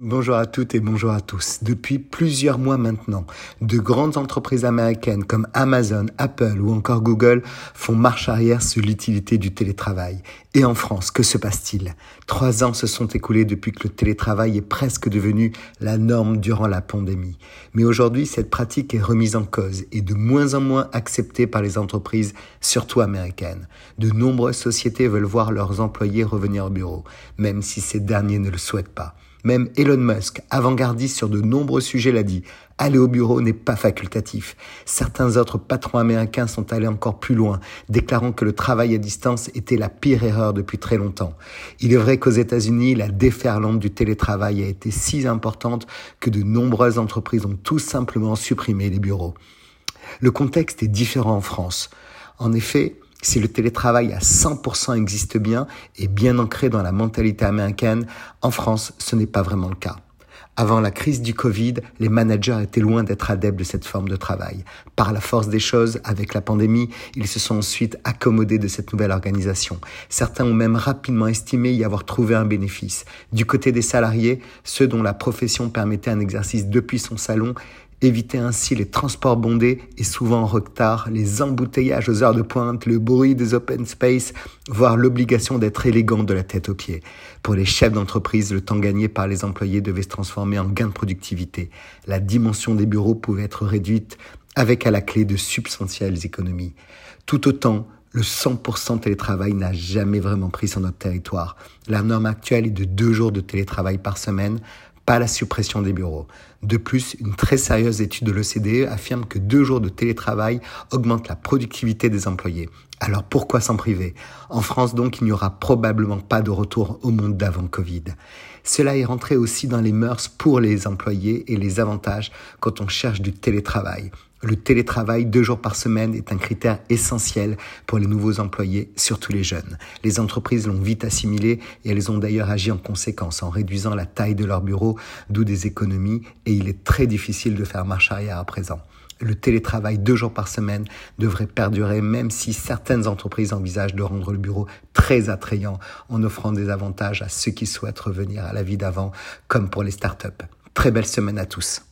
Bonjour à toutes et bonjour à tous. Depuis plusieurs mois maintenant, de grandes entreprises américaines comme Amazon, Apple ou encore Google font marche arrière sur l'utilité du télétravail. Et en France, que se passe-t-il? Trois ans se sont écoulés depuis que le télétravail est presque devenu la norme durant la pandémie. Mais aujourd'hui, cette pratique est remise en cause et de moins en moins acceptée par les entreprises, surtout américaines. De nombreuses sociétés veulent voir leurs employés revenir au bureau, même si ces derniers ne le souhaitent pas. Même Elon Musk, avant-gardiste sur de nombreux sujets, l'a dit. Aller au bureau n'est pas facultatif. Certains autres patrons américains sont allés encore plus loin, déclarant que le travail à distance était la pire erreur depuis très longtemps. Il est vrai qu'aux États-Unis, la déferlante du télétravail a été si importante que de nombreuses entreprises ont tout simplement supprimé les bureaux. Le contexte est différent en France. En effet, si le télétravail à 100% existe bien et bien ancré dans la mentalité américaine, en France, ce n'est pas vraiment le cas. Avant la crise du Covid, les managers étaient loin d'être adeptes de cette forme de travail. Par la force des choses, avec la pandémie, ils se sont ensuite accommodés de cette nouvelle organisation. Certains ont même rapidement estimé y avoir trouvé un bénéfice. Du côté des salariés, ceux dont la profession permettait un exercice depuis son salon Éviter ainsi les transports bondés et souvent en retard, les embouteillages aux heures de pointe, le bruit des open space, voire l'obligation d'être élégant de la tête aux pieds. Pour les chefs d'entreprise, le temps gagné par les employés devait se transformer en gain de productivité. La dimension des bureaux pouvait être réduite avec à la clé de substantielles économies. Tout autant, le 100% télétravail n'a jamais vraiment pris sur notre territoire. La norme actuelle est de deux jours de télétravail par semaine pas la suppression des bureaux. De plus, une très sérieuse étude de l'OCDE affirme que deux jours de télétravail augmentent la productivité des employés. Alors pourquoi s'en priver? En France donc, il n'y aura probablement pas de retour au monde d'avant Covid. Cela est rentré aussi dans les mœurs pour les employés et les avantages quand on cherche du télétravail. Le télétravail deux jours par semaine est un critère essentiel pour les nouveaux employés, surtout les jeunes. Les entreprises l'ont vite assimilé et elles ont d'ailleurs agi en conséquence en réduisant la taille de leurs bureaux, d'où des économies, et il est très difficile de faire marche arrière à présent. Le télétravail deux jours par semaine devrait perdurer même si certaines entreprises envisagent de rendre le bureau très attrayant en offrant des avantages à ceux qui souhaitent revenir à la vie d'avant, comme pour les startups. Très belle semaine à tous.